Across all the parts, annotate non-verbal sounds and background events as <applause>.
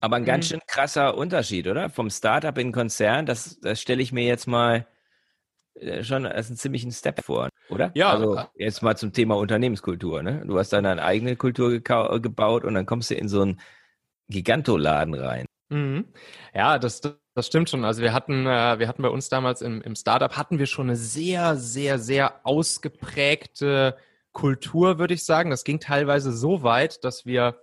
Aber ein ganz schön krasser Unterschied, oder? Vom Startup in Konzern, das, das stelle ich mir jetzt mal äh, schon als einen ziemlichen Step vor, oder? Ja. Also jetzt mal zum Thema Unternehmenskultur, ne? Du hast deine eigene Kultur gebaut und dann kommst du in so einen Gigantoladen rein. Mhm. Ja, das, das stimmt schon. Also wir hatten, äh, wir hatten bei uns damals im, im Startup hatten wir schon eine sehr, sehr, sehr ausgeprägte Kultur, würde ich sagen. Das ging teilweise so weit, dass wir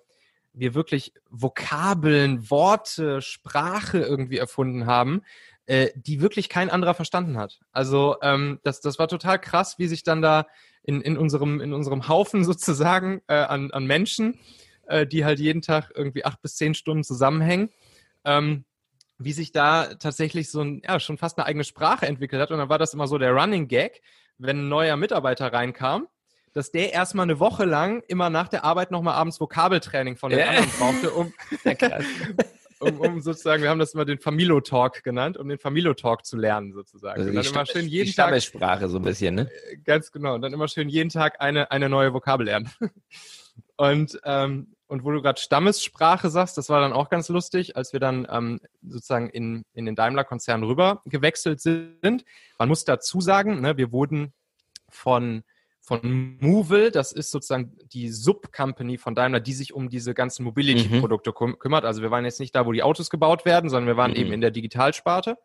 wir wirklich Vokabeln, Worte, Sprache irgendwie erfunden haben, äh, die wirklich kein anderer verstanden hat. Also ähm, das, das war total krass, wie sich dann da in, in, unserem, in unserem Haufen <laughs> sozusagen äh, an, an Menschen, äh, die halt jeden Tag irgendwie acht bis zehn Stunden zusammenhängen, ähm, wie sich da tatsächlich so ein, ja, schon fast eine eigene Sprache entwickelt hat. Und dann war das immer so der Running Gag, wenn ein neuer Mitarbeiter reinkam, dass der erstmal eine Woche lang immer nach der Arbeit nochmal abends Vokabeltraining von den ja. anderen brauchte, um, <laughs> um, um, sozusagen, wir haben das immer den Familo-Talk genannt, um den Familo-Talk zu lernen sozusagen. Also und dann immer schön jeden Tag. Sprache so ein bisschen, ne? Äh, ganz genau. Und dann immer schön jeden Tag eine, eine neue Vokabel lernen. <laughs> Und, ähm, und wo du gerade Stammessprache sagst, das war dann auch ganz lustig, als wir dann ähm, sozusagen in, in den Daimler-Konzern rüber gewechselt sind. Man muss dazu sagen, ne, wir wurden von von Movil, das ist sozusagen die Sub-Company von Daimler, die sich um diese ganzen Mobility-Produkte mhm. kümmert. Also wir waren jetzt nicht da, wo die Autos gebaut werden, sondern wir waren mhm. eben in der Digitalsparte.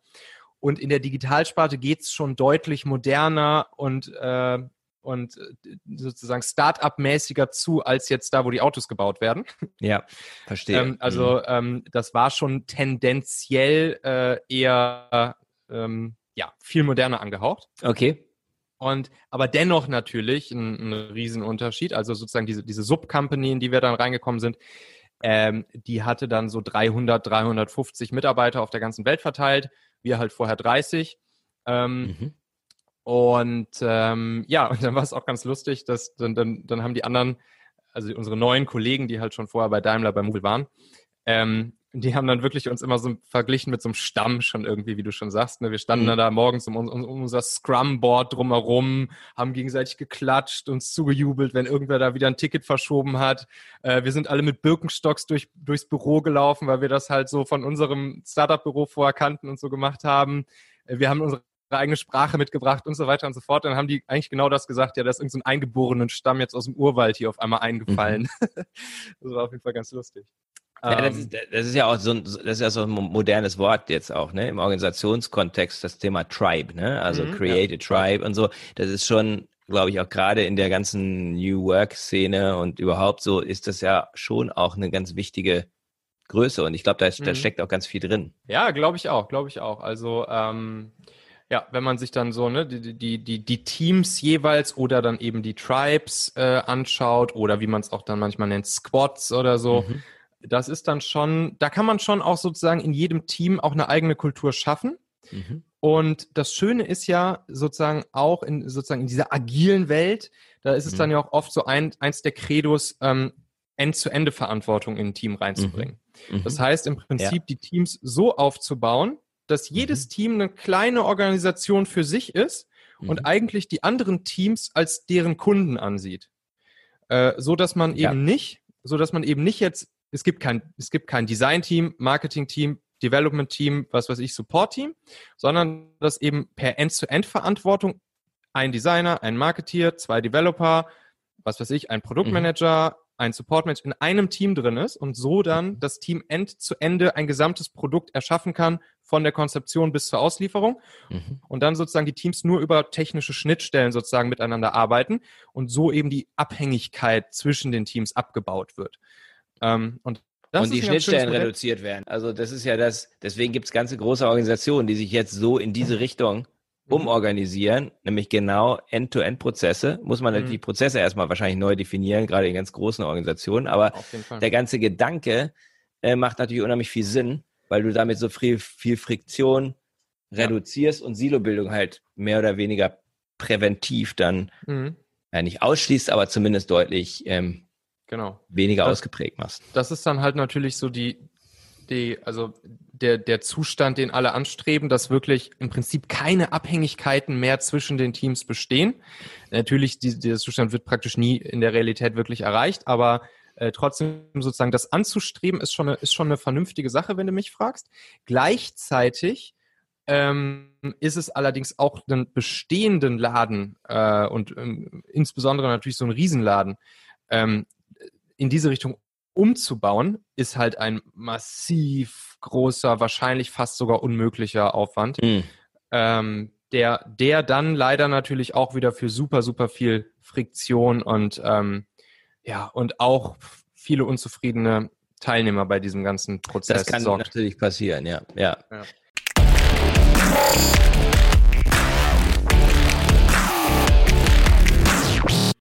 Und in der Digitalsparte geht's schon deutlich moderner und, äh, und äh, sozusagen Start-up-mäßiger zu, als jetzt da, wo die Autos gebaut werden. Ja, verstehe. ähm, also mhm. ähm, das war schon tendenziell äh, eher ähm, ja, viel moderner angehaucht. Okay. Und aber dennoch natürlich ein, ein Riesenunterschied. Also sozusagen diese, diese Sub-Company, in die wir dann reingekommen sind, ähm, die hatte dann so 300, 350 Mitarbeiter auf der ganzen Welt verteilt. Wir halt vorher 30. Ähm, mhm. Und ähm, ja, und dann war es auch ganz lustig, dass dann, dann, dann haben die anderen, also unsere neuen Kollegen, die halt schon vorher bei Daimler, bei Mobil waren, ähm, die haben dann wirklich uns immer so verglichen mit so einem Stamm schon irgendwie, wie du schon sagst. Ne? Wir standen mhm. dann da morgens um, um, um unser Scrum-Board drumherum, haben gegenseitig geklatscht, uns zugejubelt, wenn irgendwer da wieder ein Ticket verschoben hat. Äh, wir sind alle mit Birkenstocks durch, durchs Büro gelaufen, weil wir das halt so von unserem Startup-Büro vorher kannten und so gemacht haben. Äh, wir haben unsere eigene Sprache mitgebracht und so weiter und so fort. Dann haben die eigentlich genau das gesagt, ja, da ist irgendein so eingeborenen Stamm jetzt aus dem Urwald hier auf einmal eingefallen. Mhm. <laughs> das war auf jeden Fall ganz lustig. Ja, das, ist, ähm. das ist ja auch so ein, das ist ja so ein modernes Wort jetzt auch, ne? Im Organisationskontext das Thema Tribe, ne? Also mhm, Create ja. a Tribe und so. Das ist schon, glaube ich, auch gerade in der ganzen New Work-Szene und überhaupt so ist das ja schon auch eine ganz wichtige Größe. Und ich glaube, da, mhm. da steckt auch ganz viel drin. Ja, glaube ich auch, glaube ich auch. Also ähm, ja, wenn man sich dann so ne, die, die, die, die Teams jeweils oder dann eben die Tribes äh, anschaut oder wie man es auch dann manchmal nennt, Squads oder so. Mhm das ist dann schon, da kann man schon auch sozusagen in jedem Team auch eine eigene Kultur schaffen. Mhm. Und das Schöne ist ja sozusagen auch in sozusagen in dieser agilen Welt, da ist es mhm. dann ja auch oft so ein, eins der Credos, ähm, End-zu-Ende-Verantwortung in ein Team reinzubringen. Mhm. Das heißt im Prinzip, ja. die Teams so aufzubauen, dass jedes mhm. Team eine kleine Organisation für sich ist und mhm. eigentlich die anderen Teams als deren Kunden ansieht. Äh, so dass man ja. eben nicht, so dass man eben nicht jetzt es gibt kein, es gibt kein Design-Team, Marketing-Team, Development-Team, was weiß ich, Support-Team, sondern das eben per End-zu-End-Verantwortung ein Designer, ein Marketeer, zwei Developer, was weiß ich, ein Produktmanager, mhm. ein Support-Manager in einem Team drin ist und so dann mhm. das Team End zu Ende ein gesamtes Produkt erschaffen kann, von der Konzeption bis zur Auslieferung mhm. und dann sozusagen die Teams nur über technische Schnittstellen sozusagen miteinander arbeiten und so eben die Abhängigkeit zwischen den Teams abgebaut wird. Ähm, und und die Schnittstellen reduziert werden. Also das ist ja das, deswegen gibt es ganze große Organisationen, die sich jetzt so in diese Richtung mhm. umorganisieren, nämlich genau End-to-End-Prozesse. Muss man mhm. die Prozesse erstmal wahrscheinlich neu definieren, gerade in ganz großen Organisationen, aber der ganze Gedanke äh, macht natürlich unheimlich viel Sinn, weil du damit so viel, viel Friktion reduzierst ja. und Silobildung halt mehr oder weniger präventiv dann mhm. ja, nicht ausschließt, aber zumindest deutlich ähm, genau. weniger das, ausgeprägt machst. Das ist dann halt natürlich so die, die, also der, der Zustand, den alle anstreben, dass wirklich im Prinzip keine Abhängigkeiten mehr zwischen den Teams bestehen. Natürlich, die, dieser Zustand wird praktisch nie in der Realität wirklich erreicht, aber äh, trotzdem sozusagen das anzustreben, ist schon, eine, ist schon eine vernünftige Sache, wenn du mich fragst. Gleichzeitig ähm, ist es allerdings auch einen bestehenden Laden äh, und ähm, insbesondere natürlich so einen Riesenladen ähm, in diese Richtung umzubauen, ist halt ein massiv großer, wahrscheinlich fast sogar unmöglicher Aufwand. Mhm. Ähm, der, der dann leider natürlich auch wieder für super, super viel Friktion und ähm, ja, und auch viele unzufriedene Teilnehmer bei diesem ganzen Prozess Das kann sorgt. natürlich passieren, ja. ja. ja.